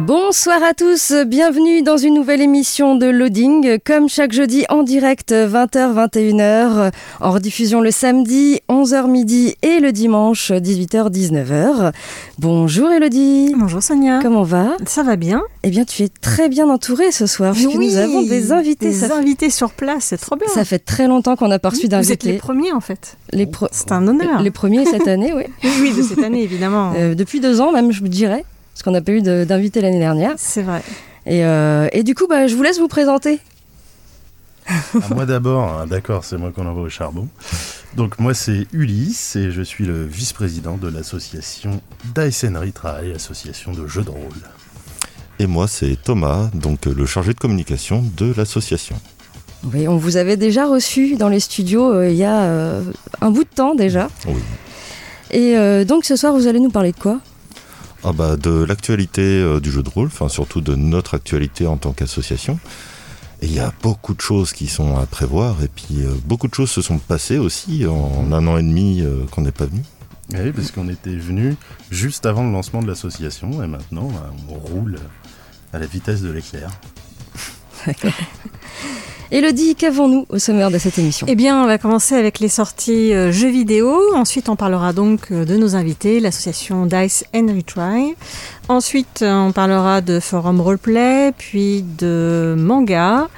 Bonsoir à tous, bienvenue dans une nouvelle émission de Loading, comme chaque jeudi en direct 20h-21h, en rediffusion le samedi 11h midi et le dimanche 18h-19h. Bonjour Elodie. Bonjour Sonia. Comment va? Ça va bien. Eh bien tu es très bien entourée ce soir, puisque oui, nous avons des invités. Des ça invités sur place, c'est trop bien. Ça fait très longtemps qu'on n'a pas reçu d'invités. Vous êtes les premiers en fait. Les pro... C'est un honneur. Les premiers cette année, oui. oui, de cette année évidemment. Euh, depuis deux ans même, je vous dirais parce qu'on n'a pas eu d'invité l'année dernière. C'est vrai. Et, euh, et, du coup, bah, je vous laisse vous présenter. À moi d'abord, hein, d'accord, c'est moi qu'on envoie au charbon. Donc moi c'est Ulysse et je suis le vice-président de l'association Dyson Retry, association de jeux de rôle. Et moi c'est Thomas, donc le chargé de communication de l'association. Oui, on vous avait déjà reçu dans les studios euh, il y a euh, un bout de temps déjà. Oui. Et euh, donc ce soir vous allez nous parler de quoi? Ah bah, de l'actualité euh, du jeu de rôle, enfin surtout de notre actualité en tant qu'association. Il y a beaucoup de choses qui sont à prévoir, et puis euh, beaucoup de choses se sont passées aussi en un an et demi euh, qu'on n'est pas venu. Oui, parce qu'on était venu juste avant le lancement de l'association, et maintenant on roule à la vitesse de l'éclair. Elodie, qu'avons-nous au sommaire de cette émission? Eh bien, on va commencer avec les sorties euh, jeux vidéo. Ensuite, on parlera donc euh, de nos invités, l'association Dice and Retry. Ensuite, euh, on parlera de forum roleplay, puis de manga.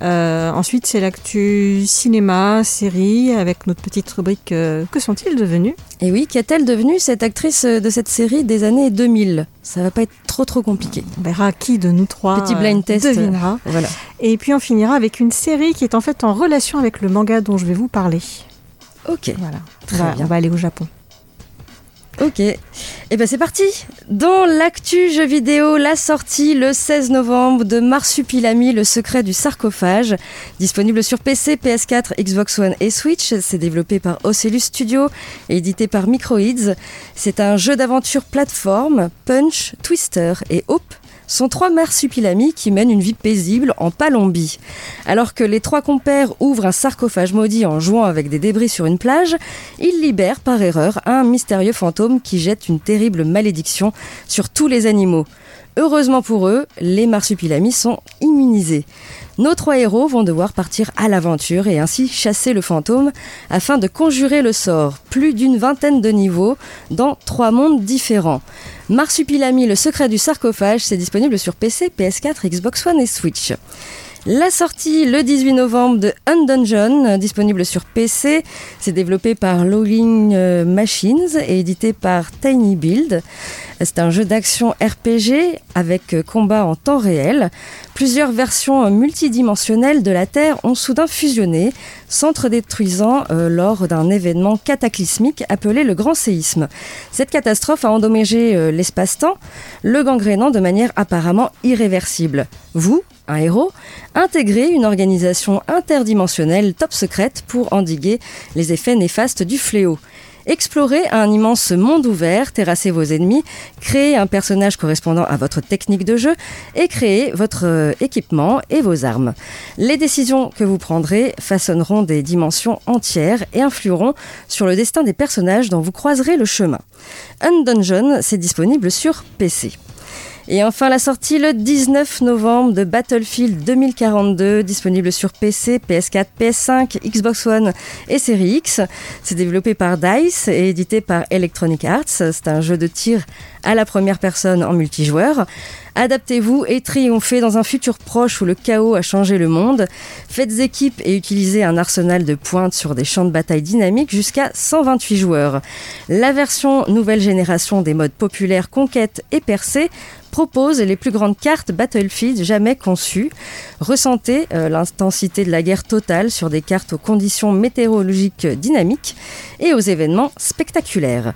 Euh, ensuite, c'est l'actu cinéma, série, avec notre petite rubrique euh, Que sont-ils devenus? Et oui, qu'est-elle devenue cette actrice de cette série des années 2000 Ça va pas être trop trop compliqué. On verra qui de nous trois Petit blind test. devinera. Voilà. Et puis on finira avec une série qui est en fait en relation avec le manga dont je vais vous parler. Ok. Voilà. Très on, va, bien. on va aller au Japon. Ok. Et eh ben c'est parti. Dans l'actu jeu vidéo, la sortie le 16 novembre de Marsupilami, le secret du sarcophage, disponible sur PC, PS4, Xbox One et Switch. C'est développé par Ocelus Studio et édité par Microids. C'est un jeu d'aventure plateforme, punch, twister et hope sont trois marsupilamis qui mènent une vie paisible en Palombie. Alors que les trois compères ouvrent un sarcophage maudit en jouant avec des débris sur une plage, ils libèrent par erreur un mystérieux fantôme qui jette une terrible malédiction sur tous les animaux. Heureusement pour eux, les marsupilamis sont immunisés. Nos trois héros vont devoir partir à l'aventure et ainsi chasser le fantôme afin de conjurer le sort. Plus d'une vingtaine de niveaux dans trois mondes différents. Marsupilami, le secret du sarcophage, c'est disponible sur PC, PS4, Xbox One et Switch. La sortie le 18 novembre de Undungeon, disponible sur PC. C'est développé par Lowling Machines et édité par Tiny Build. C'est un jeu d'action RPG avec combat en temps réel. Plusieurs versions multidimensionnelles de la Terre ont soudain fusionné, s'entre-détruisant euh, lors d'un événement cataclysmique appelé le Grand Séisme. Cette catastrophe a endommagé euh, l'espace-temps, le gangrénant de manière apparemment irréversible. Vous, un héros, intégrez une organisation interdimensionnelle top secrète pour endiguer les effets néfastes du fléau. Explorez un immense monde ouvert, terrassez vos ennemis, créez un personnage correspondant à votre technique de jeu et créez votre euh, équipement et vos armes. Les décisions que vous prendrez façonneront des dimensions entières et influeront sur le destin des personnages dont vous croiserez le chemin. Undungeon, c'est disponible sur PC. Et enfin la sortie le 19 novembre de Battlefield 2042, disponible sur PC, PS4, PS5, Xbox One et Series X. C'est développé par DICE et édité par Electronic Arts. C'est un jeu de tir à la première personne en multijoueur. Adaptez-vous et triomphez dans un futur proche où le chaos a changé le monde. Faites équipe et utilisez un arsenal de pointe sur des champs de bataille dynamiques jusqu'à 128 joueurs. La version nouvelle génération des modes populaires Conquête et Percée propose les plus grandes cartes Battlefield jamais conçues. Ressentez euh, l'intensité de la guerre totale sur des cartes aux conditions météorologiques dynamiques et aux événements spectaculaires.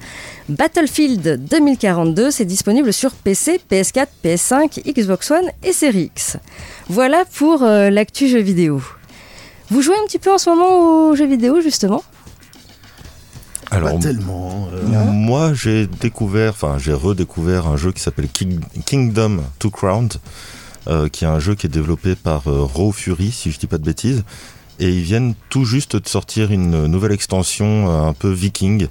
Battlefield 2042, c'est disponible sur PC, PS4, PS5, Xbox One et Series X. Voilà pour euh, l'actu jeux vidéo. Vous jouez un petit peu en ce moment aux jeux vidéo justement? Alors, tellement. Euh, moi, j'ai découvert, enfin, j'ai redécouvert un jeu qui s'appelle Kingdom Two Crowned, euh, qui est un jeu qui est développé par euh, Raw Fury, si je dis pas de bêtises. Et ils viennent tout juste de sortir une nouvelle extension un peu viking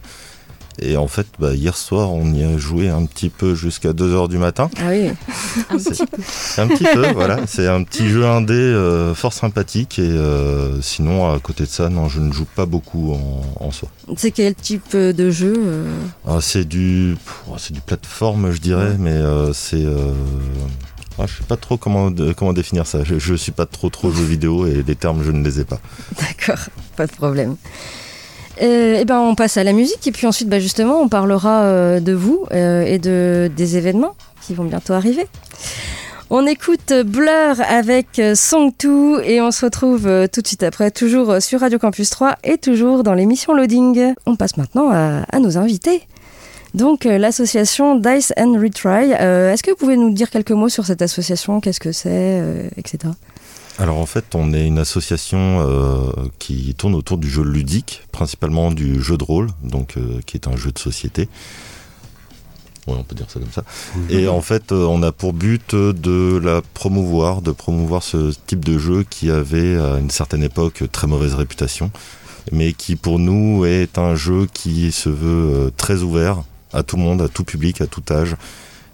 et en fait, bah, hier soir, on y a joué un petit peu jusqu'à 2h du matin. Ah oui, un petit peu. Un petit peu, voilà. C'est un petit jeu indé euh, fort sympathique. Et euh, sinon, à côté de ça, non, je ne joue pas beaucoup en, soi. C'est quel type de jeu euh ah, C'est du, oh, c'est du plateforme, je dirais, mais c'est. Ah, je sais pas trop comment, comment définir ça. Je, je suis pas trop trop jeu vidéo et les termes, je ne les ai pas. D'accord, pas de problème. Euh, eh ben, on passe à la musique et puis ensuite, bah, justement, on parlera euh, de vous euh, et de, des événements qui vont bientôt arriver. On écoute Blur avec Song 2 et on se retrouve tout de suite après, toujours sur Radio Campus 3 et toujours dans l'émission Loading. On passe maintenant à, à nos invités. Donc l'association Dice and Retry. Est-ce que vous pouvez nous dire quelques mots sur cette association? Qu'est-ce que c'est, etc. Alors en fait, on est une association euh, qui tourne autour du jeu ludique, principalement du jeu de rôle, donc euh, qui est un jeu de société. Oui, on peut dire ça comme ça. Et en fait, euh, on a pour but de la promouvoir, de promouvoir ce type de jeu qui avait à une certaine époque très mauvaise réputation, mais qui pour nous est un jeu qui se veut très ouvert à tout le monde, à tout public, à tout âge,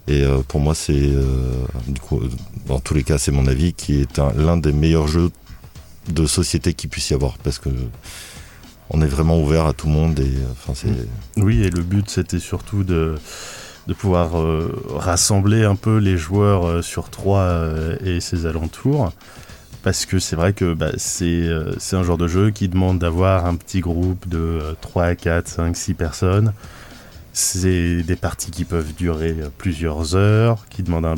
et euh, pour moi, c'est, euh, du coup, dans tous les cas, c'est mon avis, qui est l'un des meilleurs jeux de société qu'il puisse y avoir. Parce que on est vraiment ouvert à tout le monde. Et, enfin, c'est... Oui, et le but, c'était surtout de, de pouvoir euh, rassembler un peu les joueurs sur Troyes et ses alentours. Parce que c'est vrai que bah, c'est un genre de jeu qui demande d'avoir un petit groupe de 3, 4, 5, 6 personnes c'est des parties qui peuvent durer plusieurs heures, qui demandent un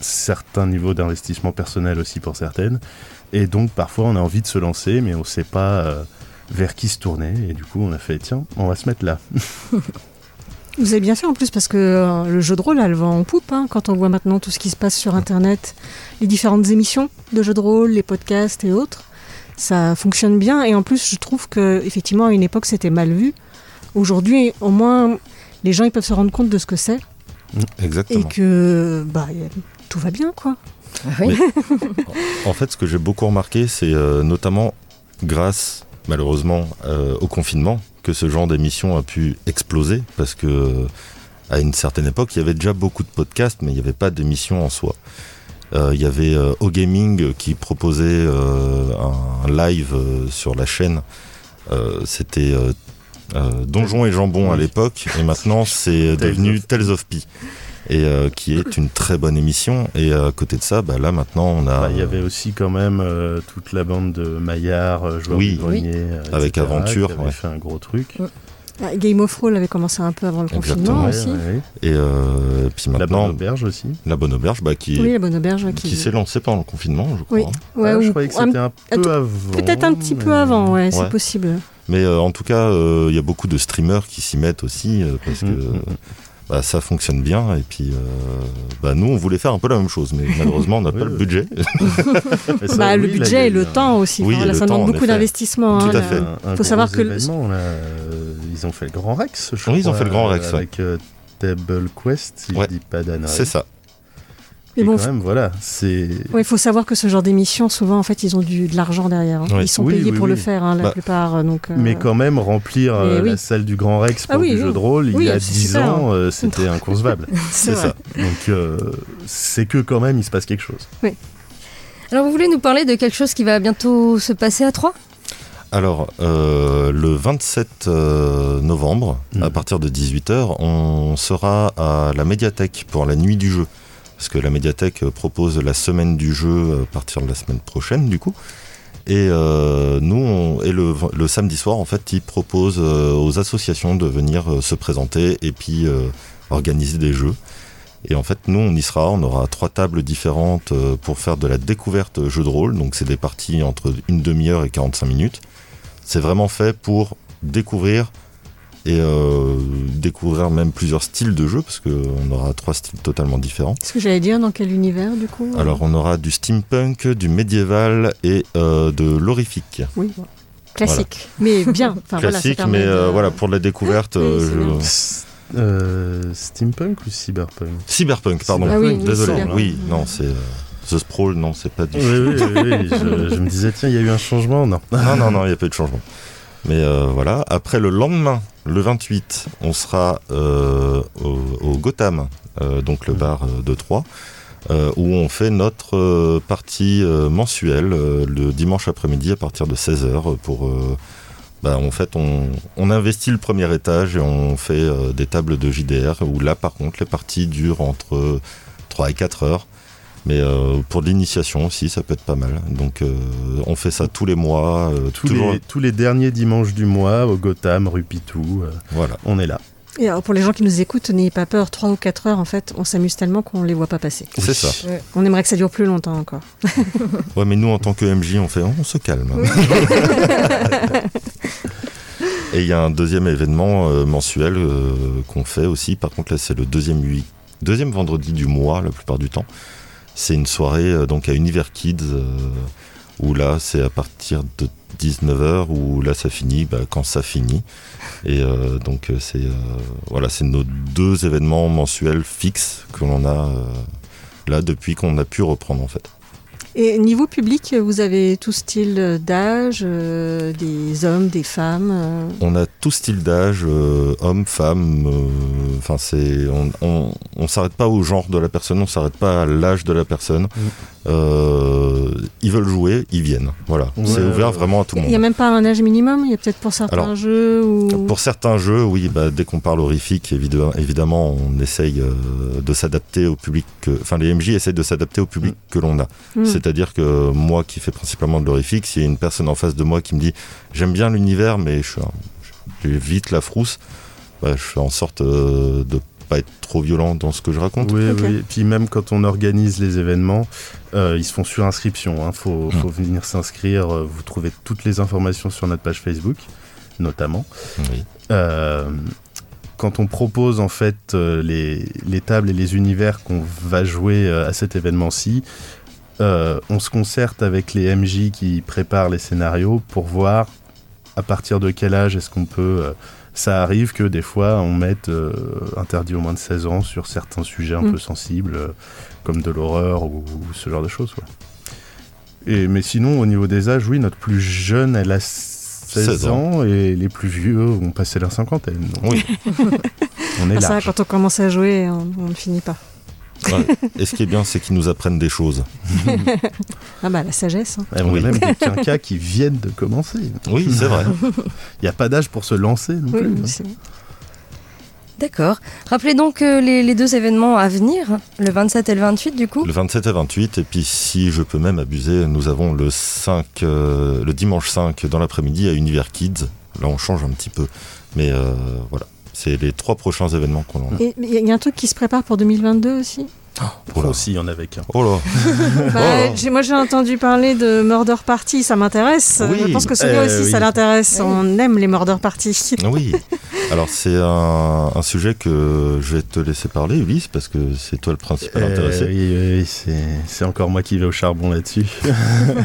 certain niveau d'investissement personnel aussi pour certaines. Et donc parfois on a envie de se lancer, mais on ne sait pas euh, vers qui se tourner. Et du coup on a fait, tiens, on va se mettre là. Vous avez bien fait en plus parce que euh, le jeu de rôle a le vent en poupe hein, quand on voit maintenant tout ce qui se passe sur Internet, les différentes émissions de jeux de rôle, les podcasts et autres. Ça fonctionne bien et en plus je trouve que effectivement à une époque c'était mal vu. Aujourd'hui au moins les gens ils peuvent se rendre compte de ce que c'est. Mm, exactement. Et que bah, tout va bien, quoi. Ah en fait, ce que j'ai beaucoup remarqué, c'est euh, notamment grâce, malheureusement, euh, au confinement, que ce genre d'émission a pu exploser, parce que euh, à une certaine époque, il y avait déjà beaucoup de podcasts, mais il n'y avait pas d'émission en soi. Il y avait O Gaming qui proposait un live sur la chaîne. C'était euh, Donjon et Jambon à l'époque, et maintenant c'est devenu Tales of Pi. Et euh, qui est une très bonne émission. Et à côté de ça, bah, là maintenant on a. Bah, il y avait aussi quand même euh, toute la bande de Maillard, joueurs oui, avec Aventure, qui avait fait un gros truc. Ah, Game of Thrones avait commencé un peu avant le confinement aussi. Et puis maintenant. La Bonne Auberge aussi. La Bonne Auberge, bah, qui, oui, la Bonne Auberge, qui, s'est lancée pendant le confinement, je crois. Oui. Ouais, ah, je croyais que c'était un, peu avant. Peut-être un petit peu avant, ouais, c'est possible. Mais euh, en tout cas, il euh, y a beaucoup de streamers qui s'y mettent aussi euh, parce que mm, mm, mm. bah, ça fonctionne bien. Et puis, bah, nous, on voulait faire un peu la même chose, mais malheureusement, on n'a pas le budget. bah, le budget et le temps aussi. Oui, ça demande beaucoup d'investissement. Tout hein, à fait. Il faut savoir que ils ont fait le Grand Rex. Je oui, ils ont fait le Grand Rex avec Table Quest, si je dis pas. C'est ça. Mais bon, quand même, voilà, c'est. il faut savoir que ce genre d'émission, souvent, en fait, ils ont du, de l'argent derrière. Hein. Ils sont payés pour le faire, hein, la bah, plupart. Euh, donc, euh, Mais quand même, remplir euh, la salle du Grand Rex pour ah, du jeu de rôle, il y a 10 ans, c'était inconcevable. c'est ça. Donc, c'est que quand même, il se passe quelque chose. Oui. Alors, vous voulez nous parler de quelque chose qui va bientôt se passer à Troyes? Alors, le 27 novembre, à hmm. partir de 18h, on sera à la médiathèque pour la nuit du jeu. Parce que la médiathèque propose la semaine du jeu à partir de la semaine prochaine, du coup. Et euh, nous, et le, samedi soir, en fait, ils proposent euh, aux associations de venir euh, se présenter et puis euh, organiser des jeux. Et en fait, nous, on y sera. On aura trois tables différentes euh, pour faire de la découverte jeu de rôle. Donc, c'est des parties entre une demi-heure et 45 minutes. C'est vraiment fait pour découvrir et euh, découvrir même plusieurs styles de jeu parce qu'on aura trois styles totalement différents. Ce que j'allais dire, dans quel univers du coup Alors on aura du steampunk, du médiéval et euh, de l'horrifique. Oui, classique, voilà. mais bien. Enfin, classique, voilà, mais de... euh, voilà pour la découverte. Oui, je... steampunk ou cyberpunk? Cyberpunk, pardon. Ah oui, Désolé. Oui, non, c'est The Sprawl, non, c'est pas du. Oui, oui, oui, oui. Je, je, me disais tiens, il y a eu un changement, non? Non, non, non, il n'y a pas eu de changement. Mais euh, voilà, après le lendemain, le 28, on sera euh, au, Gotham, euh, donc le bar de Troyes, où on fait notre partie mensuelle le dimanche après-midi à partir de 16h pour... Bah, en fait, on, on, investit le premier étage et on fait des tables de JDR où là, par contre, les parties durent entre 3 et 4 heures. Mais euh, pour l'initiation aussi, ça peut être pas mal. Donc euh, on fait ça tous les mois. Euh, tous, les, tous, les, derniers dimanches du mois au Gotham, rue Pitou. voilà. On est là. Et alors pour les gens qui nous écoutent, n'ayez pas peur, 3 ou 4 heures, en fait, on s'amuse tellement qu'on les voit pas passer. C'est ça. Ouais. On aimerait que ça dure plus longtemps encore. ouais, mais nous, en tant que MJ, on fait, on se calme. Oui. Et il y a un deuxième événement euh, mensuel euh, qu'on fait aussi. Par contre, là, c'est le deuxième, deuxième vendredi du mois, la plupart du temps. C'est une soirée euh, donc à Univers Kids euh, où là c'est à partir de 19h où là ça finit bah, quand ça finit. Et euh, donc c'est voilà, c'est nos deux événements mensuels fixes que l'on a là depuis qu'on a pu reprendre en fait. Et niveau public, vous avez tout style d'âge, euh, des hommes, des femmes euh... On a tout style d'âge, euh, hommes, femmes. Enfin, c'est on, on, on s'arrête pas au genre de la personne, on s'arrête pas à l'âge de la personne. Mmh. Ils veulent jouer, ils viennent. Voilà, ouais, c'est ouvert vraiment à tout le monde. Il y a même pas un âge minimum. Il y a peut-être pour certains Alors, jeux ou pour certains jeux, oui. Bah, dès qu'on parle horrifique, évidemment, on essaye de s'adapter au public. Enfin, les MJ essayent de s'adapter au public mmh. que l'on a. Mmh. C'est-à-dire que moi qui fais principalement de l'horrifique, s'il y a une personne en face de moi qui me dit j'aime bien l'univers mais je j'ai vite la frousse, bah, je fais en sorte euh, de pas être trop violent dans ce que je raconte. Oui, okay. oui. Et puis même quand on organise les événements, euh, ils se font sur inscription. Il hein. faut, faut, venir s'inscrire. Vous trouvez toutes les informations sur notre page Facebook, notamment. Oui. Euh, quand on propose en fait euh, les, les, tables et les univers qu'on va jouer euh, à cet événement-ci, euh, on se concerte avec les MJ qui préparent les scénarios pour voir à partir de quel âge est-ce qu'on peut. Euh, ça arrive que des fois on mette euh, interdit au moins de 16 ans sur certains sujets un mmh. peu sensibles, comme de l'horreur ou, ou, ce genre de choses. Quoi. Et, mais sinon, au niveau des âges, oui, notre plus jeune, elle a 16, 16 ans. ans. et les plus vieux ont passé la cinquantaine. Donc oui. on est ah, là. Ça, quand on commence à jouer, on, on ne finit pas. Ouais. Et ce qui est bien, c'est qu'ils nous apprennent des choses. ah bah la sagesse. Hein. Et on oui. a même des quinquas qui viennent de commencer. Oui, c'est vrai. Il n'y a pas d'âge pour se lancer non oui, plus. D'accord. Rappelez donc euh, les, les, deux événements à venir, le 27 et le 28 du coup. Le 27 et 28, et puis si je peux même abuser, nous avons le 5, euh, le dimanche 5 dans l'après-midi à Univers Kids. Là, on change un petit peu, mais euh, voilà. C'est les trois prochains événements qu'on a. Et il y a un truc qui se prépare pour 2022 aussi? Oh là. aussi, il y en avait qu'un. Oh là. bah, oh là. Moi, j'ai entendu parler de Murder Party, ça m'intéresse. Oui. Je pense que celui-là euh, aussi, oui. ça l'intéresse. Oui. On aime les Murder Party. Oui. Alors, c'est un, un, sujet que je vais te laisser parler, Ulysse, parce que c'est toi le principal euh, intéressé. Oui, oui c'est encore moi qui vais au charbon là-dessus.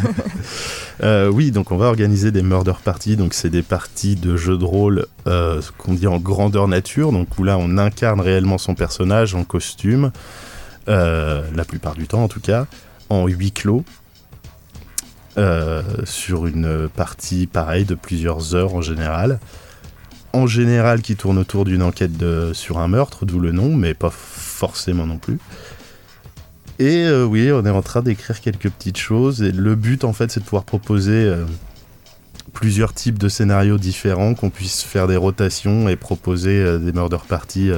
euh, oui, donc on va organiser des Murder Party. Donc, c'est des parties de jeux de rôle euh, qu'on dit en grandeur nature. Donc, où là, on incarne réellement son personnage en costume. Euh, la plupart du temps en tout cas, en huis clos, euh, sur une partie pareille de plusieurs heures en général. En général qui tourne autour d'une enquête sur un meurtre, d'où le nom, mais pas forcément non plus. Et euh, oui, on est en train d'écrire quelques petites choses, et le but en fait c'est de pouvoir proposer plusieurs types de scénarios différents, qu'on puisse faire des rotations et proposer euh, des murder parties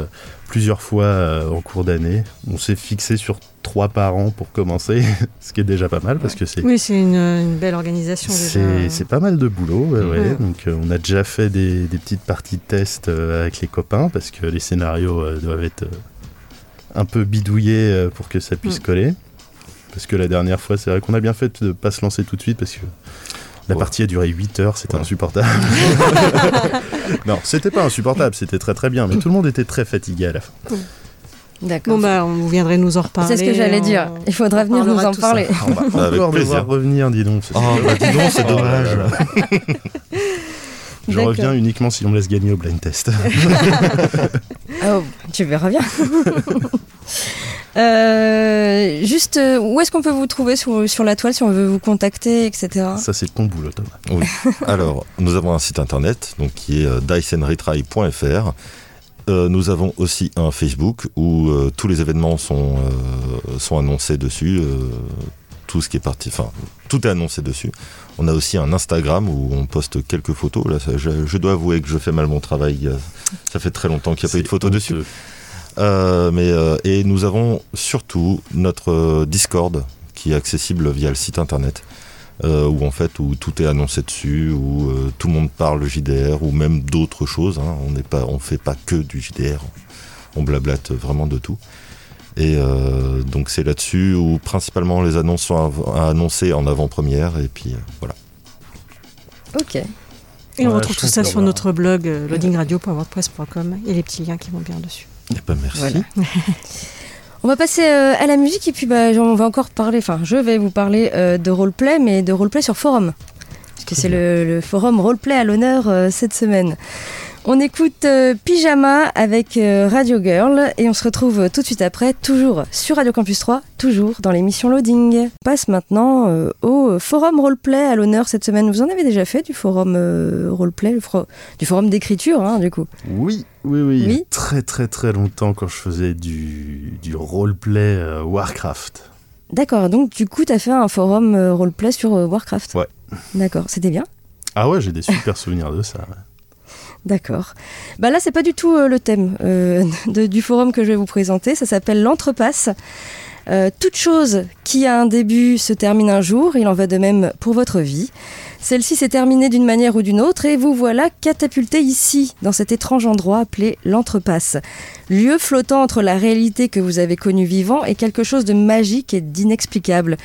plusieurs fois euh, en cours d'année. On s'est fixé sur trois par an pour commencer, ce qui est déjà pas mal parce que c'est. Oui, c'est une, une belle organisation déjà. C'est c'est pas mal de boulot, ouais, ouais. Ouais. Donc euh, on a déjà fait des, des petites parties de test euh, avec les copains parce que les scénarios euh, doivent être euh, un peu bidouillés euh, pour que ça puisse Mm. coller. Parce que la dernière fois, c'est vrai qu'on a bien fait de pas se lancer tout de suite parce que la Ouais. partie a duré 8 heures, c'était Ouais. insupportable. non, c'était pas insupportable, c'était très très bien, mais tout le monde était très fatigué à la fin. D'accord. Bon, bah, on vous viendrez nous en reparler. c'est ce que j'allais on- dire. Il faudra on venir nous en ça. parler. On va Avec encore me plaisir. voir revenir, dis donc. Oh, bah dis donc, c'est dommage. Je reviens uniquement si on me laisse gagner au blind test. Oh, tu verras bien. Euh, juste, euh, où est-ce qu'on peut vous trouver sur, sur la toile si on veut vous contacter, etc. Ça, c'est ton boulot, Thomas. Oui. Alors, nous avons un site internet donc, qui est euh, diceandretry.fr. Euh, nous avons aussi un Facebook où euh, tous les événements sont, euh, sont annoncés dessus. euh, tout ce qui est parti, enfin, tout est annoncé dessus. On a aussi un Instagram où on poste quelques photos. Là, ça- je, je dois avouer que je fais mal mon travail. Ça fait très longtemps qu'il n'y a pas eu de photos dessus. Euh, mais, euh, et nous avons surtout notre euh, Discord qui est accessible via le site internet. euh, où en fait où tout est annoncé dessus, où euh, tout le monde parle JDR ou même d'autres choses. hein. On n'est pas, on fait pas que du JDR. On blablate vraiment de tout. Et euh, donc c'est là-dessus où principalement les annonces sont av- annoncées en avant-première et puis euh, voilà. Ok. Et on Ouais, retrouve tout ça sur que notre blog loadingradio.wordpress.com. Il y a les petits liens qui vont bien dessus. Eh ben, merci. Voilà. On va passer euh, à la musique et puis bah, on va encore parler, enfin je vais vous parler euh, de roleplay, mais de roleplay sur forum. Parce que c'est le, le forum roleplay à l'honneur euh, cette semaine. On écoute euh, Pyjama avec euh, Radio Girl et on se retrouve euh, tout de suite après, toujours sur Radio Campus 3, toujours dans l'émission Loading. On passe maintenant euh, au forum roleplay à l'honneur cette semaine. Vous en avez déjà fait du forum roleplay, le fro- du forum d'écriture hein, du coup? Oui, oui, oui. Très, très, très longtemps quand je faisais du, du roleplay Warcraft. D'accord, donc du coup, tu as fait un forum roleplay sur Warcraft? Ouais. D'accord, c'était bien? Ah ouais, j'ai des super souvenirs de ça. ouais. D'accord. Bah là, c'est pas du tout euh, le thème euh, du forum que je vais vous présenter. Ça s'appelle l'entrepasse. Euh, toute chose qui a un début se termine un jour. Il en va de même pour votre vie. Celle-ci s'est terminée d'une manière ou d'une autre et vous voilà catapulté ici, dans cet étrange endroit appelé l'entrepasse. Lieu flottant entre la réalité que vous avez connue vivant et quelque chose de magique et d'inexplicable.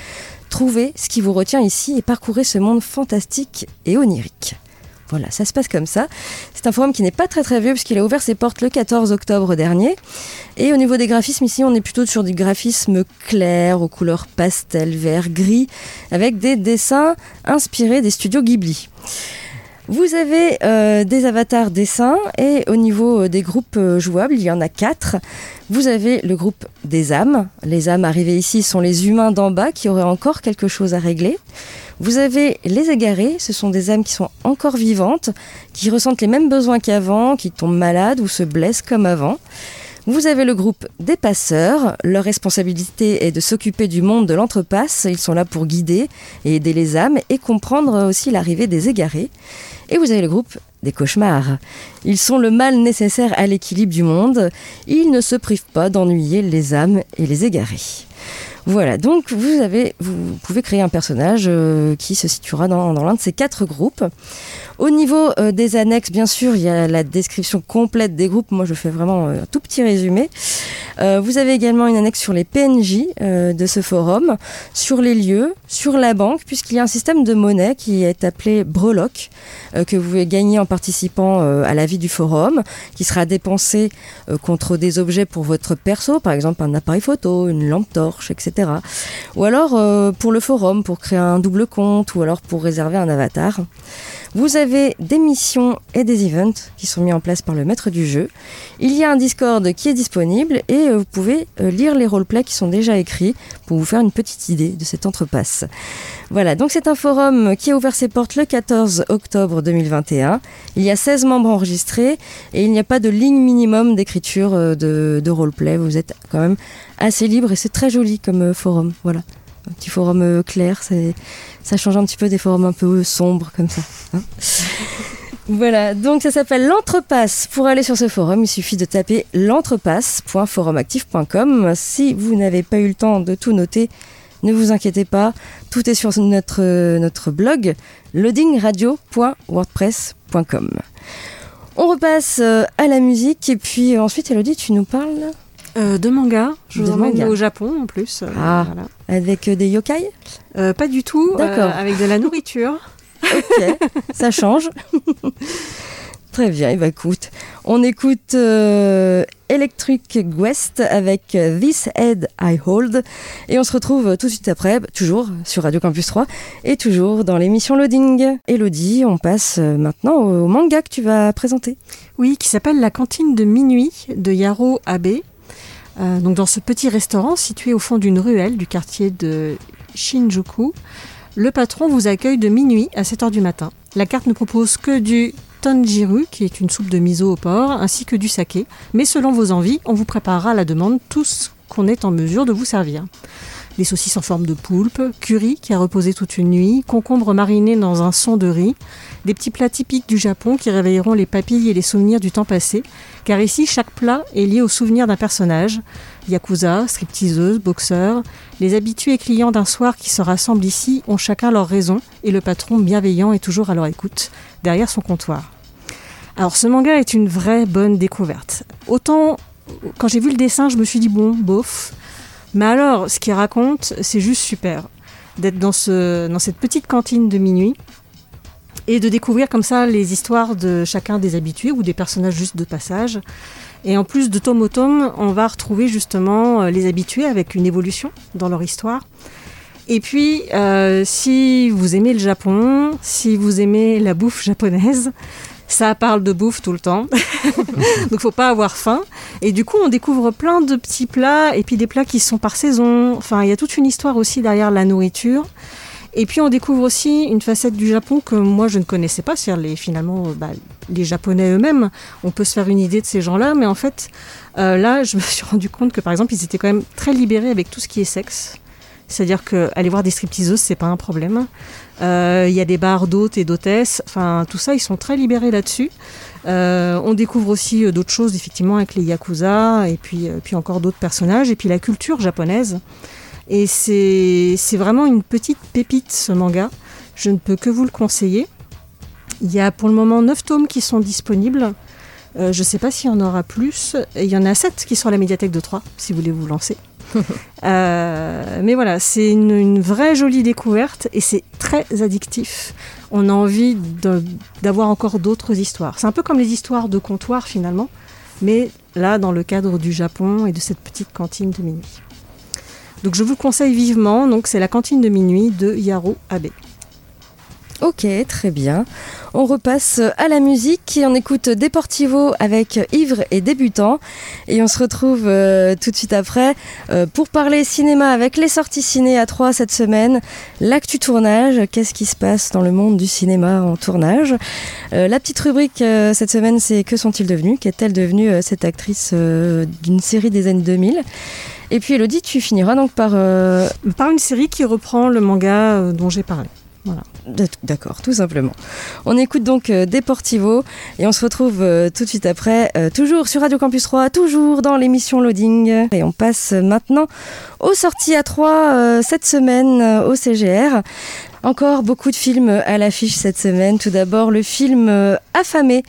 Trouvez ce qui vous retient ici et parcourez ce monde fantastique et onirique. Voilà, ça se passe comme ça. C'est un forum qui n'est pas très très vieux puisqu'il a ouvert ses portes le 14 octobre dernier. Et au niveau des graphismes, ici, on est plutôt sur du graphisme clair, aux couleurs pastel, vert, gris, avec des dessins inspirés des studios Ghibli. Vous avez euh, des avatars dessins et au niveau euh, des groupes euh, jouables, il y en a quatre. Vous avez le groupe des âmes. Les âmes arrivées ici sont les humains d'en bas qui auraient encore quelque chose à régler. Vous avez les égarés, ce sont des âmes qui sont encore vivantes, qui ressentent les mêmes besoins qu'avant, qui tombent malades ou se blessent comme avant. Vous avez le groupe des passeurs. Leur responsabilité est de s'occuper du monde de l'entrepasse. Ils sont là pour guider et aider les âmes et comprendre aussi l'arrivée des égarés. Et vous avez le groupe des cauchemars. Ils sont le mal nécessaire à l'équilibre du monde. Ils ne se privent pas d'ennuyer les âmes et les égarés. Voilà, donc vous, avez, vous pouvez créer un personnage euh, qui se situera dans, l'un de ces quatre groupes. Au niveau euh, des annexes, bien sûr, il y a la description complète des groupes. Moi, je fais vraiment euh, un tout petit résumé. Vous avez également une annexe sur les PNJ de ce forum, sur les lieux, sur la banque, puisqu'il y a un système de monnaie qui est appelé Breloque, que vous pouvez gagner en participant à la vie du forum, qui sera dépensé contre des objets pour votre perso, par exemple un appareil photo, une lampe torche, etc. Ou alors euh, pour le forum, pour créer un double compte, ou alors pour réserver un avatar. Vous avez des missions et des events qui sont mis en place par le maître du jeu. Il y a un Discord qui est disponible et euh, vous pouvez euh, lire les roleplays qui sont déjà écrits pour vous faire une petite idée de cette entrepasse. Voilà, donc c'est un forum qui a ouvert ses portes le 14 octobre 2021. Il y a 16 membres enregistrés et il n'y a pas de ligne minimum d'écriture euh, de, roleplay. Vous êtes quand même assez libre et c'est très joli comme forum. Voilà. Petit forum euh, clair, ça change un petit peu des forums un peu sombres comme ça. hein. Voilà, donc ça s'appelle l'entrepasse. Pour aller sur ce forum, il suffit de taper l'entrepasse.forumactif.com. Si vous n'avez pas eu le temps de tout noter, ne vous inquiétez pas, tout est sur notre, notre blog loadingradio.wordpress.com. On repasse euh, à la musique et puis ensuite, Elodie, tu nous parles euh, de manga. Je vous emmène au Japon en plus. euh, Ah, voilà. avec euh, des yokai? Euh, pas du tout. D'accord. euh, avec de la nourriture. Ok, ça change. Très bien, et bah écoute, on écoute Electric West avec This Head I Hold et on se retrouve tout de suite après, toujours sur Radio Campus 3 et toujours dans l'émission Loading. Elodie, on passe maintenant au manga que tu vas présenter. Oui, qui s'appelle La cantine de minuit de Yaro Abe. Euh, dans ce petit restaurant situé au fond d'une ruelle du quartier de Shinjuku, le patron vous accueille de minuit à 7h du matin. La carte ne propose que du tonjiru, qui est une soupe de miso au porc, ainsi que du saké. Mais selon vos envies, on vous préparera à la demande tout ce qu'on est en mesure de vous servir. Des saucisses en forme de poulpe, curry qui a reposé toute une nuit, concombre mariné dans un son de riz, des petits plats typiques du Japon qui réveilleront les papilles et les souvenirs du temps passé, car ici chaque plat est lié au souvenir d'un personnage. Yakuza, stripteaseuse, boxeur, les habitués clients d'un soir qui se rassemblent ici ont chacun leur raison et le patron bienveillant est toujours à leur écoute, derrière son comptoir. Alors ce manga est une vraie bonne découverte. Autant quand j'ai vu le dessin, je me suis dit bon, bof. Mais alors, ce qu'il raconte, c'est juste super. D'être dans, ce, dans cette petite cantine de minuit et de découvrir comme ça les histoires de chacun des habitués ou des personnages juste de passage. Et en plus de tome au tome, on va retrouver justement euh, les habitués avec une évolution dans leur histoire. Et puis, euh, si vous aimez le Japon, si vous aimez la bouffe japonaise, ça parle de bouffe tout le temps. Donc, faut pas avoir faim. Et du coup, on découvre plein de petits plats et puis des plats qui sont par saison. Enfin, il y a toute une histoire aussi derrière la nourriture. Et puis, on découvre aussi une facette du Japon que moi, je ne connaissais pas. C'est-à-dire, les, finalement, euh, bah, les Japonais eux-mêmes. On peut se faire une idée de ces gens-là. Mais en fait, euh, là, je me suis rendu compte que, par exemple, ils étaient quand même très libérés avec tout ce qui est sexe. C'est-à-dire qu'aller voir des stripteaseuses, c'est pas un problème. Euh, Il y a des bars d'hôtes et d'hôtesses. Enfin, tout ça, ils sont très libérés là-dessus. Euh, on découvre aussi euh, d'autres choses, effectivement, avec les yakuza et puis, puis encore d'autres personnages. Et puis la culture japonaise. Et c'est vraiment une petite pépite, ce manga. Je ne peux que vous le conseiller. Il y a pour le moment 9 tomes qui sont disponibles. Je ne sais pas s'il y en aura plus. Il y en a 7 qui sont à la médiathèque de 3, si vous voulez vous lancer. Euh, mais voilà, c'est une, vraie jolie découverte et c'est très addictif. On a envie d'avoir encore d'autres histoires. C'est un peu comme les histoires de comptoir finalement, mais là dans le cadre du Japon et de cette petite cantine de minuit. Donc je vous le conseille vivement. C'est la cantine de minuit de Yaro Abe. Ok, très bien. On repasse à la musique et on écoute Deportivo avec Ivre et Débutant. Et on se retrouve euh, tout de suite après euh, pour parler cinéma avec les sorties ciné à 3 cette semaine. L'actu tournage, qu'est-ce qui se passe dans le monde du cinéma en tournage? Euh, La petite rubrique cette semaine, c'est Que sont-ils devenus? Qu'est-elle devenue cette actrice d'une série des années 2000 Et puis Elodie, tu finiras donc par... Par une série qui reprend le manga dont j'ai parlé. Voilà. D'accord, tout simplement. On écoute donc euh, Deportivo et on se retrouve euh, tout de suite après, euh, toujours sur Radio Campus 3, toujours dans l'émission Loading. Et on passe maintenant aux sorties à 3 cette semaine au CGR. Encore beaucoup de films à l'affiche cette semaine. Tout d'abord le film Affamé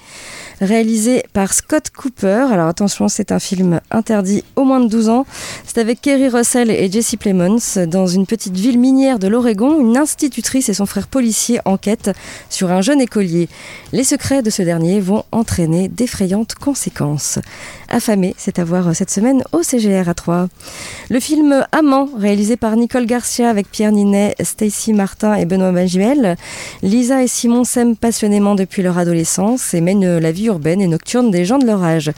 réalisé par Scott Cooper. Alors attention, c'est un film interdit au moins de 12 ans. C'est avec Kerry Russell et Jesse Plemons. Dans une petite ville minière de l'Oregon, une institutrice et son frère policier enquêtent sur un jeune écolier. Les secrets de ce dernier vont entraîner d'effrayantes conséquences. Affamé, c'est à voir cette semaine au CGR à 3. Le film Amant, réalisé par Nicole Garcia avec Pierre Ninet, Stacy Martin et Benoît Magimel. Lisa et Simon s'aiment passionnément depuis leur adolescence et mènent la vie urbaine et nocturne des gens de leur âge.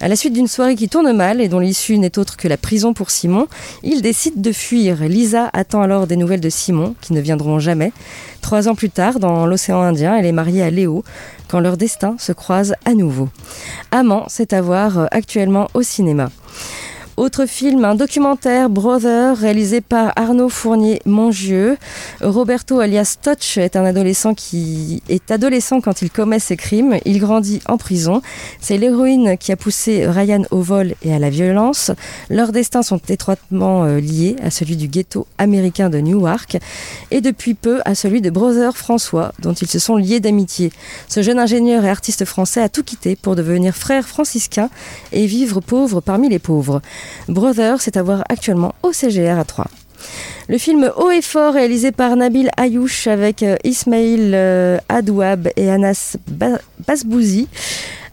À la suite d'une soirée qui tourne mal et dont l'issue n'est autre que la prison pour Simon, ils décident de fuir. Lisa attend alors des nouvelles de Simon, qui ne viendront jamais. Trois ans plus tard, dans l'océan Indien, elle est mariée à Léo, quand leur destin se croise à nouveau. Amant, c'est à voir euh, actuellement au cinéma. Autre film, un documentaire, Brother, réalisé par Arnaud Fournier-Mongieux. Roberto alias Touch est un adolescent qui est adolescent quand il commet ses crimes. Il grandit en prison. C'est l'héroïne qui a poussé Ryan au vol et à la violence. Leurs destins sont étroitement euh, liés à celui du ghetto américain de Newark et depuis peu à celui de Brother François, dont ils se sont liés d'amitié. Ce jeune ingénieur et artiste français a tout quitté pour devenir frère franciscain et vivre pauvre parmi les pauvres. Brother, c'est à voir actuellement au CGR à 3. Le film Haut et fort, réalisé par Nabil Ayouch avec euh, Ismail euh, Adouab et Anas Basbouzi.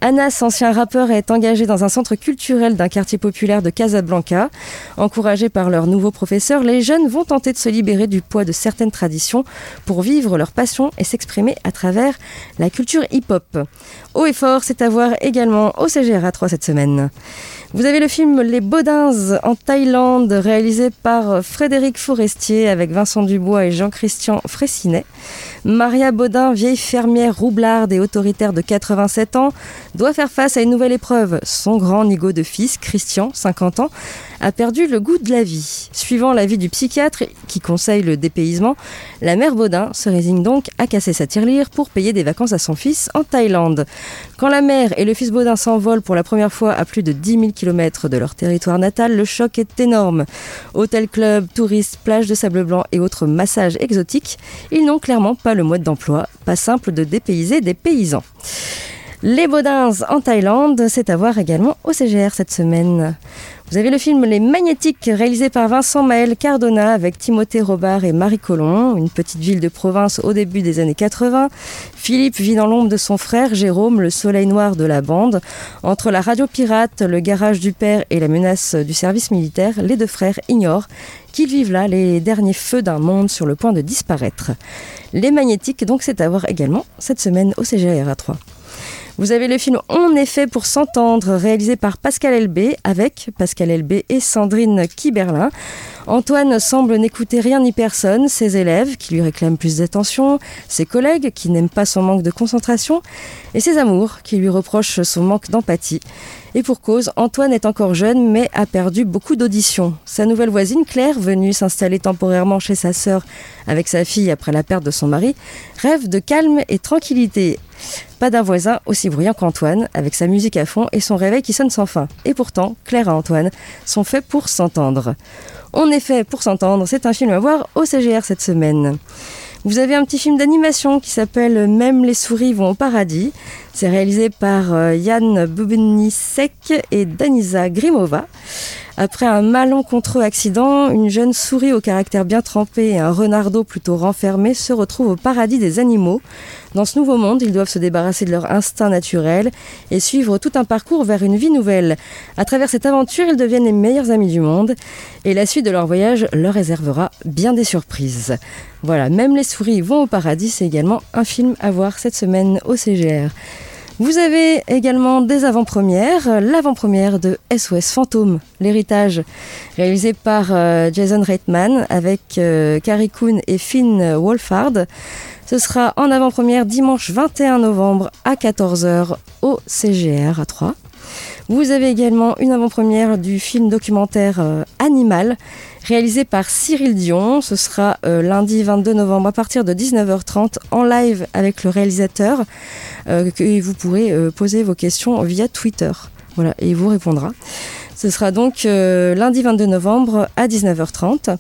Anas, ancien rappeur, est engagé dans un centre culturel d'un quartier populaire de Casablanca. Encouragés par leur nouveau professeur, les jeunes vont tenter de se libérer du poids de certaines traditions pour vivre leur passion et s'exprimer à travers la culture hip-hop. Haut et fort, c'est à voir également au CGRA 3 cette semaine. Vous avez le film Les Baudins en Thaïlande, réalisé par Frédéric Forestier avec Vincent Dubois et Jean-Christian Fressinet. Maria Baudin, vieille fermière roublarde et autoritaire de 87 ans, doit faire face à une nouvelle épreuve. Son grand nigo de fils, Christian, 50 ans, a perdu le goût de la vie. Suivant l'avis du psychiatre qui conseille le dépaysement, la mère Baudin se résigne donc à casser sa tirelire pour payer des vacances à son fils en Thaïlande. Quand la mère et le fils Baudin s'envolent pour la première fois à plus de 10 000 km de leur territoire natal, le choc est énorme. Hôtel club, touristes, plages de sable blanc et autres massages exotiques, ils n'ont clairement pas le mode d'emploi, pas simple de dépayser des paysans. Les Baudins en Thaïlande, c'est à voir également au CGR cette semaine. Vous avez le film Les Magnétiques, réalisé par Vincent Maël Cardona avec Timothée Robard et Marie Colomb, une petite ville de province au début des années 80. Philippe vit dans l'ombre de son frère Jérôme, le soleil noir de la bande. Entre la radio pirate, le garage du père et la menace du service militaire, les deux frères ignorent qu'ils vivent là les derniers feux d'un monde sur le point de disparaître. Les Magnétiques, donc, c'est à voir également cette semaine au CGRA 3. Vous avez le film On est fait pour s'entendre, réalisé par Pascal Elbé, avec Pascal Elbé et Sandrine Kiberlin. Antoine semble n'écouter rien ni personne, ses élèves qui lui réclament plus d'attention, ses collègues qui n'aiment pas son manque de concentration, et ses amours qui lui reprochent son manque d'empathie. Et pour cause, Antoine est encore jeune mais a perdu beaucoup d'auditions. Sa nouvelle voisine, Claire, venue s'installer temporairement chez sa sœur avec sa fille après la perte de son mari, rêve de calme et tranquillité. D'un voisin aussi bruyant qu'Antoine, avec sa musique à fond et son réveil qui sonne sans fin. Et pourtant, Claire et Antoine sont faits pour s'entendre. On est fait pour s'entendre, c'est un film à voir au CGR cette semaine. Vous avez un petit film d'animation qui s'appelle Même les souris vont au paradis. C'est réalisé par euh, Yann Bubenisek et Danisa Grimova. Après un malencontreux accident, une jeune souris au caractère bien trempé et un renardeau plutôt renfermé se retrouvent au paradis des animaux. Dans ce nouveau monde, ils doivent se débarrasser de leur instinct naturel et suivre tout un parcours vers une vie nouvelle. À travers cette aventure, ils deviennent les meilleurs amis du monde et la suite de leur voyage leur réservera bien des surprises. Voilà, même les souris vont au paradis, c'est également un film à voir cette semaine au CGR. Vous avez également des avant-premières. L'avant-première de SOS Fantôme, l'héritage, réalisé par euh, Jason Reitman avec euh, Carrie Coon et Finn Wolfhard. Ce sera en avant-première dimanche 21 novembre à 14h au CGR à 3. Vous avez également une avant-première du film documentaire euh, Animal, réalisé par Cyril Dion. Ce sera euh, lundi 22 novembre à partir de 19h30 en live avec le réalisateur. Euh, et vous pourrez poser vos questions via Twitter. Voilà, et il vous répondra. Ce sera donc lundi 22 novembre à 19h30.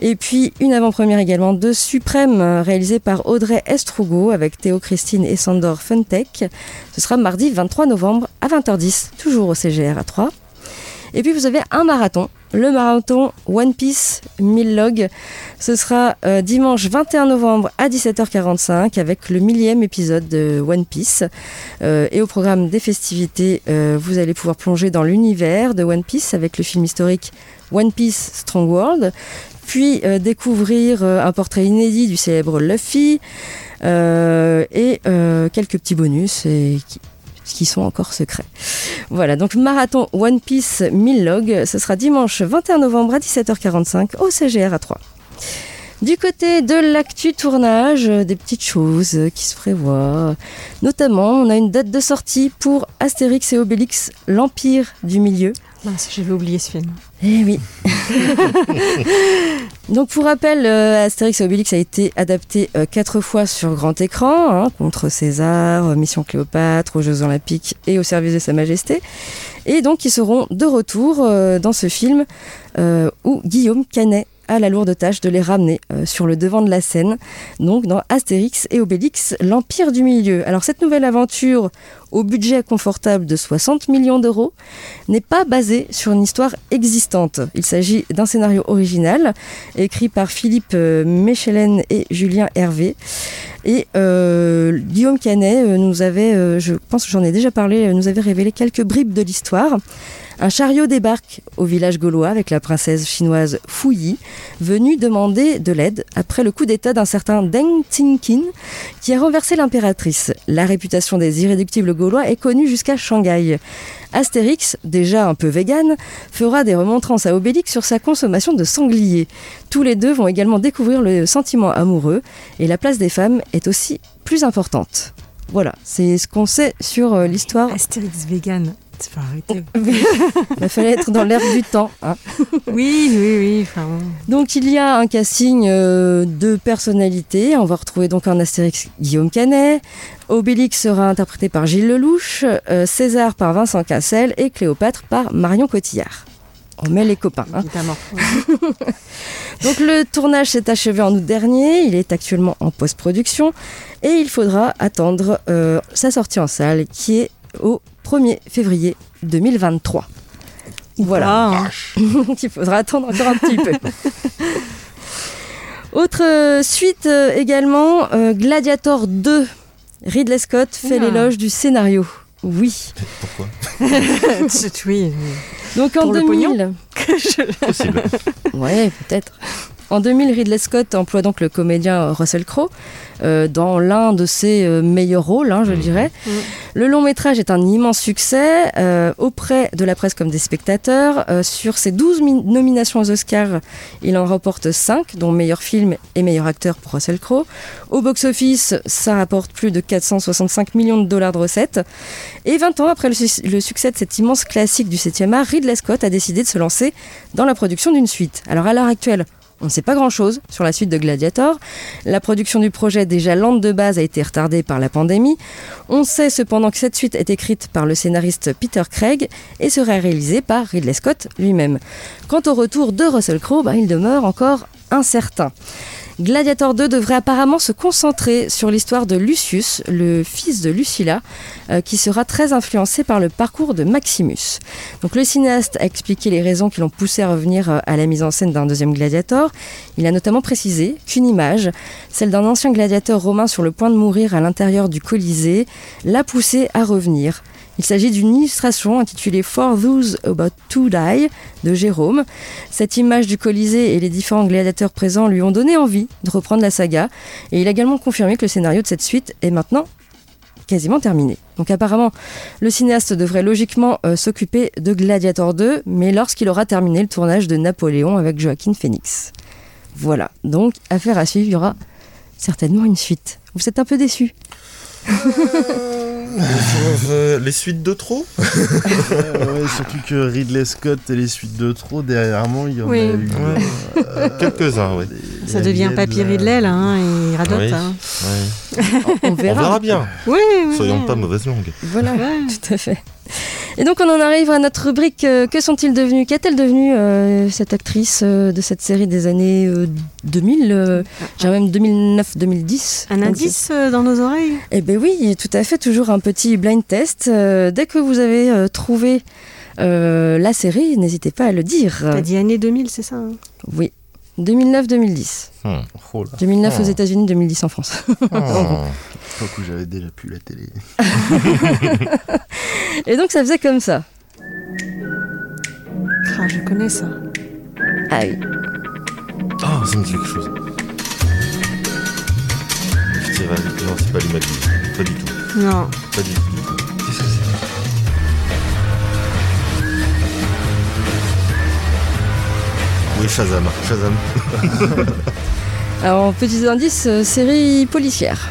Et puis une avant-première également de Suprême, réalisée par Audrey Estrugo avec Théo Christine et Sandor Funtech. Ce sera mardi 23 novembre à 20h10, toujours au CGR à 3. Et puis vous avez un marathon, le marathon One Piece 1000 log. Ce sera euh, dimanche 21 novembre à 17h45 avec le millième épisode de One Piece. Euh, et au programme des festivités, euh, vous allez pouvoir plonger dans l'univers de One Piece avec le film historique One Piece Strong World, puis découvrir un portrait inédit du célèbre Luffy et quelques petits bonus qui, sont encore secrets. Voilà, donc marathon One Piece 1000 log, ce sera dimanche 21 novembre à 17h45 au CGR à 3. Du côté de l'actu tournage, des petites choses qui se prévoient. Notamment, on a une date de sortie pour Astérix et Obélix, l'Empire du Milieu. Mince, j'avais oublié ce film. Eh oui. Donc pour rappel, euh, Astérix et Obélix a été adapté euh, quatre fois sur grand écran, hein, contre César, euh, Mission Cléopâtre, aux Jeux Olympiques et au service de Sa Majesté. Et donc ils seront de retour dans ce film où Guillaume Canet a la lourde tâche de les ramener euh, sur le devant de la scène, donc dans Astérix et Obélix, l'Empire du Milieu. Alors cette nouvelle aventure au budget confortable de 60 millions d'euros n'est pas basée sur une histoire existante. Il s'agit d'un scénario original écrit par Philippe euh, Mechelen et Julien Hervé. Et euh, Guillaume Canet euh, nous avait, je pense que j'en ai déjà parlé, nous avait révélé quelques bribes de l'histoire. Un chariot débarque au village gaulois avec la princesse chinoise Fouyi, venue demander de l'aide après le coup d'état d'un certain Deng Xinqin qui a renversé l'impératrice. La réputation des irréductibles gaulois est connue jusqu'à Shanghai. Astérix, déjà un peu vegan, fera des remontrances à Obélix sur sa consommation de sanglier. Tous les deux vont également découvrir le sentiment amoureux et la place des femmes est aussi plus importante. Voilà, c'est ce qu'on sait sur euh, l'histoire. Astérix vegan. Il fallait être dans l'air du temps. hein. Oui, oui, oui. Enfin, Donc il y a un casting euh, de personnalités. On va retrouver donc un Astérix Guillaume Canet. Obélix sera interprété par Gilles Lelouch, euh, César par Vincent Cassel et Cléopâtre par Marion Cotillard. On met les copains. hein. évidemment. Donc le tournage s'est achevé en août dernier, il est actuellement en post-production et il faudra attendre euh, sa sortie en salle qui est au 1er février 2023. Voilà. Donc il faudra attendre encore un petit peu. Autre euh, suite euh, également, euh, Gladiator 2. Ridley Scott fait l'éloge du scénario. Oui. Pourquoi C'est- oui. Donc en Pour le 2000. Possible. Ouais, peut-être. En 2000, Ridley Scott emploie donc le comédien Russell Crowe euh, dans l'un de ses euh, meilleurs rôles, hein, je dirais. Le long métrage est un immense succès euh, auprès de la presse comme des spectateurs. Euh, sur ses 12 mi- nominations aux Oscars, il en remporte 5, dont meilleur film et meilleur acteur pour Russell Crowe. Au box-office, ça rapporte plus de 465 millions de dollars de recettes. Et 20 ans après le, su- le succès de cet immense classique du 7e art, Ridley Scott a décidé de se lancer dans la production d'une suite. Alors à l'heure actuelle, on ne sait pas grand-chose sur la suite de Gladiator. La production du projet, déjà lente de base, a été retardée par la pandémie. On sait cependant que cette suite est écrite par le scénariste Peter Craig et sera réalisée par Ridley Scott lui-même. Quant au retour de Russell Crowe, bah, il demeure encore incertain. Gladiator 2 devrait apparemment se concentrer sur l'histoire de Lucius, le fils de Lucilla, euh, qui sera très influencé par le parcours de Maximus. Donc le cinéaste a expliqué les raisons qui l'ont poussé à revenir euh, à la mise en scène d'un deuxième gladiator. Il a notamment précisé qu'une image, celle d'un ancien gladiateur romain sur le point de mourir à l'intérieur du Colisée, l'a poussé à revenir. Il s'agit d'une illustration intitulée For Those About to Die de Jérôme. Cette image du Colisée et les différents gladiateurs présents lui ont donné envie de reprendre la saga et il a également confirmé que le scénario de cette suite est maintenant quasiment terminé. Donc apparemment, le cinéaste devrait logiquement euh, s'occuper de Gladiator 2, mais lorsqu'il aura terminé le tournage de Napoléon avec Joaquin Phoenix. Voilà, donc affaire à suivre, il y aura certainement une suite. Vous êtes un peu déçus Euh, les suites de trop Ouais, surtout que Ridley Scott et les suites de trop, dernièrement, il y en Oui. a eu. Euh, Quelques-uns. Ça devient papy Ridley, là, hein, et il radote. Oui. hein. Ouais. On On verra. verra bien. Oui, oui, Soyons oui. pas mauvaise langue. Voilà, Ouais. tout à fait. Et donc on en arrive à notre rubrique euh, Que sont-ils devenus? Qu'est-elle devenue euh, cette actrice euh, de cette série des années euh, 2000 euh, J'ai même 2009-2010. Un indice dans nos oreilles? Eh bien oui, tout à fait, toujours un petit blind test. Dès que vous avez trouvé la série, n'hésitez pas à le dire. T'as dit année 2000, c'est ça hein? Oui, 2009-2010. Hmm. Oh là, 2009 aux Oh. États-Unis, 2010 en France. Oh. l'époque où j'avais déjà pu la télé. Et donc ça faisait comme ça. Ah, je connais ça. Ah oui. Ah, ça me dit quelque chose. C'est vrai, non, c'est pas l'image. Pas du tout. Non. Pas du tout. Qu'est-ce que c'est? Oui, Shazam. Shazam. Alors, petits indices, euh, série policière.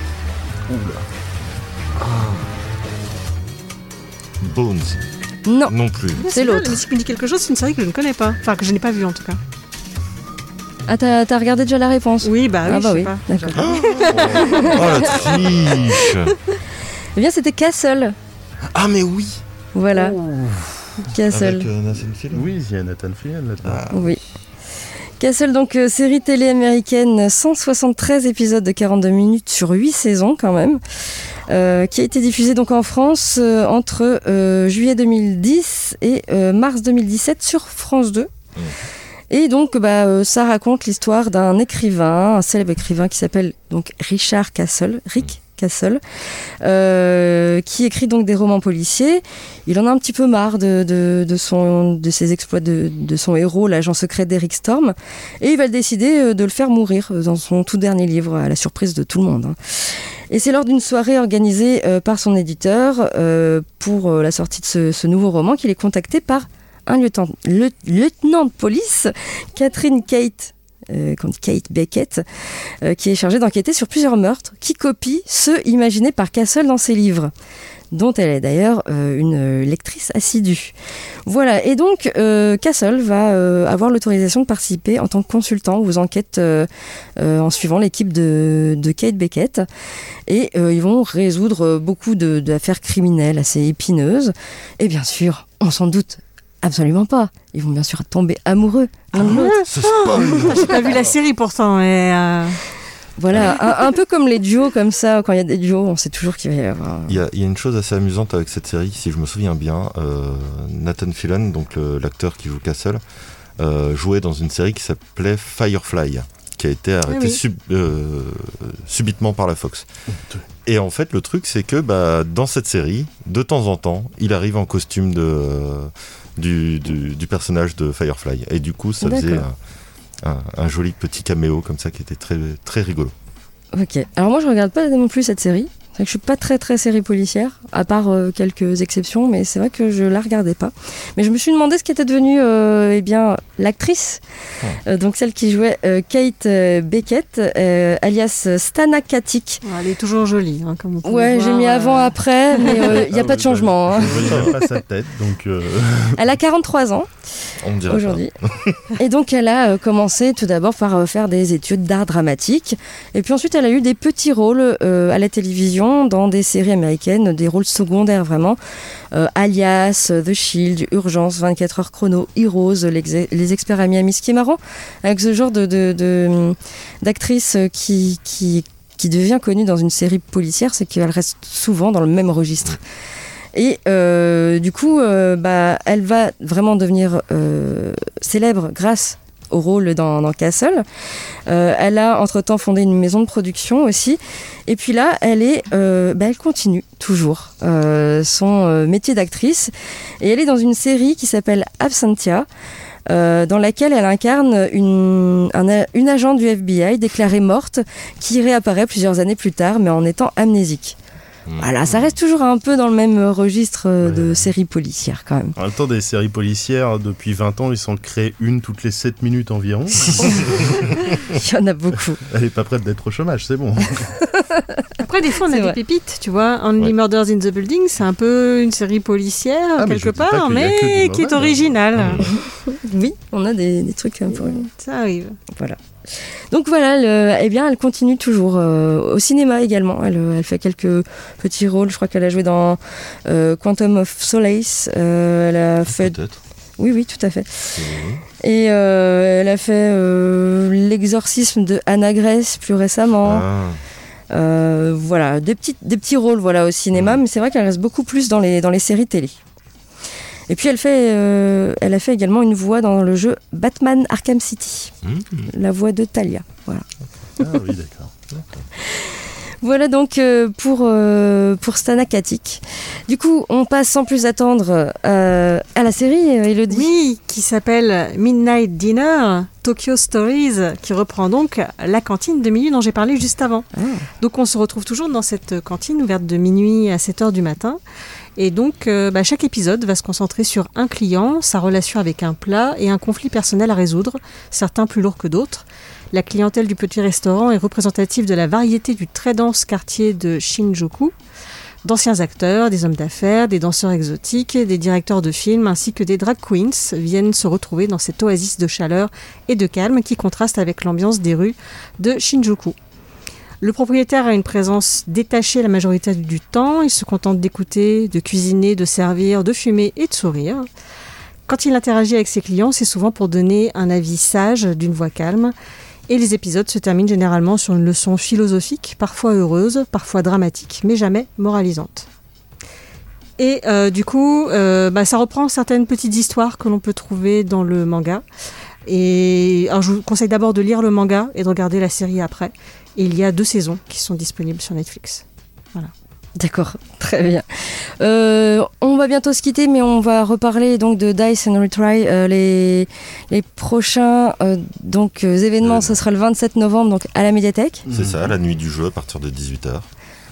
Oula. Bones. Non. Non plus. C'est l'autre. Si tu me dis quelque chose, c'est une série que je ne connais pas. Enfin, que je n'ai pas vue en tout cas. Ah, t'as t'as regardé déjà la réponse? Oui, bah oui, Ah bah je sais oui, pas. d'accord. Oh la triche Eh bien, c'était Castle. Ah mais oui Voilà. Castle. Avec euh, Nathan Fillion Oui, il y a Nathan Fillion là-dedans. Ah. Oui. Castle, donc euh, série télé américaine, 173 épisodes de 42 minutes sur 8 saisons quand même, euh, qui a été diffusée donc en France euh, entre euh, juillet 2010 et euh, mars 2017 sur France 2. Et donc, bah, euh, ça raconte l'histoire d'un écrivain, un célèbre écrivain qui s'appelle donc Richard Castle, Rick Castle, euh, qui écrit donc des romans policiers. Il en a un petit peu marre de, son, de ses exploits de, son héros, l'agent secret d'Eric Storm, et il va décider euh, de le faire mourir euh, dans son tout dernier livre, à la surprise de tout le monde. hein. Et c'est lors d'une soirée organisée par son éditeur pour la sortie de ce, ce nouveau roman qu'il est contacté par un lieutenant, le- lieutenant de police, Catherine Kate. Euh, Kate Beckett, euh, qui est chargée d'enquêter sur plusieurs meurtres qui copient ceux imaginés par Castle dans ses livres, dont elle est d'ailleurs euh, une lectrice assidue. Voilà, et donc Castle va avoir l'autorisation de participer en tant que consultant aux enquêtes en suivant l'équipe de, Kate Beckett. Et ils vont résoudre beaucoup d'affaires criminelles assez épineuses. Et bien sûr, on s'en doute absolument pas. Ils vont bien sûr tomber amoureux l'un de l'autre. Ce spoil Ah, J'ai pas vu la série pourtant, mais euh, Voilà, un, un peu comme les duos comme ça, quand il y a des duos, on sait toujours qu'il va y avoir... Il y, a, il y a une chose assez amusante avec cette série, si je me souviens bien. euh, Nathan Fillion, donc le- l'acteur qui joue Castle, euh, jouait dans une série qui s'appelait Firefly, qui a été arrêtée oui. sub- euh, subitement par la Fox. Et en fait, le truc, c'est que bah, dans cette série, de temps en temps, il arrive en costume de, euh, du, du- du personnage de Firefly. Et du coup, ça faisait un- un joli petit caméo comme ça qui était très, très rigolo. Ok. Alors moi, je regarde pas non plus cette série. C'est vrai que je suis pas très très série policière, à part euh, quelques exceptions, mais c'est vrai que je la regardais pas. Mais je me suis demandé ce qu'était devenue euh, eh bien l'actrice, Euh, donc celle qui jouait euh, Kate Beckett, euh, alias Stana Katic. elle est toujours jolie. hein, comme vous pouvez Ouais, j'ai mis euh, avant après, mais il n'y a Ah pas oui, de changement. hein. Je ne pas sa tête, donc. euh, Elle a 43 ans. Aujourd'hui. et donc elle a euh, commencé tout d'abord par euh, faire des études d'art dramatique. Et puis ensuite elle a eu des petits rôles euh, à la télévision dans des séries américaines, des rôles secondaires vraiment. Euh, Alias, euh, The Shield, Urgence, 24 heures chrono, Heroes, les, les experts à Miami. Ce qui est marrant avec ce genre de, de- d'actrice euh, qui, qui, devient connue dans une série policière, c'est qu'elle reste souvent dans le même registre. Et euh, du coup, euh, bah, elle va vraiment devenir euh, célèbre grâce au rôle dans, Castle. Euh, elle a entre-temps fondé une maison de production aussi. Et puis là, elle est, euh, bah, continue toujours euh, son métier d'actrice. Et elle est dans une série qui s'appelle Absentia. dans laquelle elle incarne une, un- une agent du FBI déclarée morte qui réapparaît plusieurs années plus tard mais en étant amnésique. Voilà, ça reste toujours un peu dans le même registre euh, de série policière quand même. En même temps, des séries policières, depuis 20 ans, ils s'en créent une toutes les 7 minutes environ. Il y en a beaucoup. Elle est pas prête d'être au chômage, c'est bon. Après, des fois, on a des vrai. pépites, tu vois. Only Ouais. Murders in the Building, c'est un peu une série policière, Ah, quelque part, mais qui est hein. originale. Oui, on a des, des trucs un peu. Ça arrive. Voilà. Donc voilà, le- eh bien, elle continue toujours euh, au cinéma également. Elle, euh, elle fait quelques petits rôles. Je crois qu'elle a joué dans euh, Quantum of Solace. Euh, elle a fait. Peut-être. Oui, oui, tout à fait. Et euh, elle a fait euh, l'exorcisme de Anna Grace plus récemment. Ah. Euh, voilà, des petits, des petits rôles voilà, au cinéma, mais c'est vrai qu'elle reste beaucoup plus dans les, dans les séries télé. Et puis elle, fait, euh, elle a fait également une voix dans le jeu Batman Arkham City, la voix de Talia. Voilà. Ah oui, d'accord. Voilà donc euh, pour, euh, pour Stana Katic. Du coup, on passe sans plus attendre euh, à la série, Elodie. Oui, qui s'appelle Midnight Dinner, Tokyo Stories, qui reprend donc la cantine de minuit dont j'ai parlé juste avant. Donc on se retrouve toujours dans cette cantine ouverte de minuit à 7 heures du matin. Et donc euh, bah, chaque épisode va se concentrer sur un client, sa relation avec un plat et un conflit personnel à résoudre, certains plus lourds que d'autres. La clientèle du petit restaurant est représentative de la variété du très dense quartier de Shinjuku. D'anciens acteurs, des hommes d'affaires, des danseurs exotiques, des directeurs de films ainsi que des drag queens viennent se retrouver dans cette oasis de chaleur et de calme qui contraste avec l'ambiance des rues de Shinjuku. Le propriétaire a une présence détachée la majorité du temps. Il se contente d'écouter, de cuisiner, de servir, de fumer et de sourire. Quand il interagit avec ses clients, c'est souvent pour donner un avis sage d'une voix calme. Et les épisodes se terminent généralement sur une leçon philosophique, parfois heureuse, parfois dramatique, mais jamais moralisante. Et euh, du coup, euh, bah, ça reprend certaines petites histoires que l'on peut trouver dans le manga. Et je vous conseille d'abord de lire le manga et de regarder la série après. Et il y a deux saisons qui sont disponibles sur Netflix. Voilà. D'accord, très bien. Euh, on va bientôt se quitter, mais on va reparler donc de Dice and Retry. Euh, les, les prochains euh, donc événements, ce sera le 27 novembre donc à la médiathèque. C'est ça, la nuit du jeu à partir de 18h.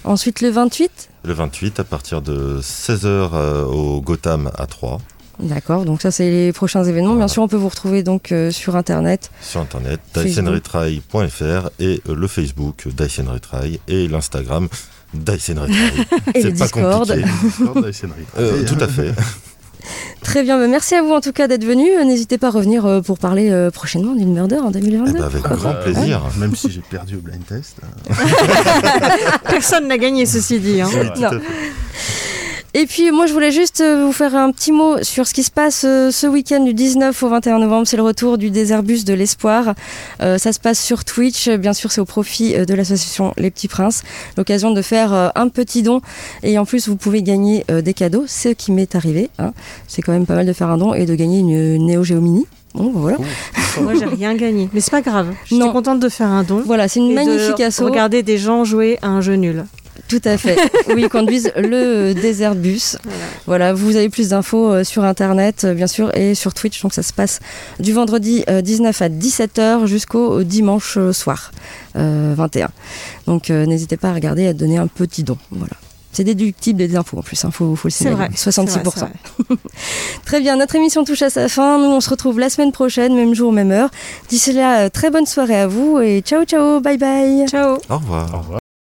Ensuite le 28 Le 28 à partir de 16h au Gotham à 3. D'accord, donc ça c'est les prochains événements. Bien sûr, on peut vous retrouver donc sur internet. Sur internet, dysenretry.fr et le Facebook Dyson Retry et l'Instagram Dyson Retry. C'est pas Discord. compliqué. euh, tout à fait. Très bien, bah, merci à vous en tout cas d'être venu. N'hésitez pas à revenir euh, pour parler euh, prochainement d'une murder en 2022. Eh ben avec grand plaisir. Euh, même si j'ai perdu au blind test. Personne n'a gagné ceci dit. Hein. Et puis moi je voulais juste euh, vous faire un petit mot sur ce qui se passe euh, ce week-end du 19 au 21 novembre. C'est le retour du Déserbus de l'Espoir. Euh, ça se passe sur Twitch. Bien sûr c'est au profit de l'association Les Petits Princes. L'occasion de faire un petit don. Et en plus vous pouvez gagner des cadeaux. Ce qui m'est arrivé. Hein. C'est quand même pas mal de faire un don et de gagner une Neo Geo Mini. Bon, bah, voilà. Moi, j'ai rien gagné. Mais c'est pas grave. Je suis contente de faire un don. Voilà, c'est une magnifique asso. Regarder des gens jouer à un jeu nul. Tout à fait. Oui, ils conduisent le désert bus. Voilà. vous avez plus d'infos euh, sur internet, euh, bien sûr, et sur Twitch. Donc ça se passe du vendredi 19 euh, à 17h jusqu'au dimanche soir 21. Donc n'hésitez pas à regarder et à donner un petit don. Voilà. C'est déductible des infos en plus, il hein, faut, faut, le signaler. Vrai, 66%. Vrai, très bien, notre émission touche à sa fin. Nous, on se retrouve la semaine prochaine, même jour, même heure. D'ici là, très bonne soirée à vous et ciao, ciao, bye bye. Ciao. Au revoir. Au revoir.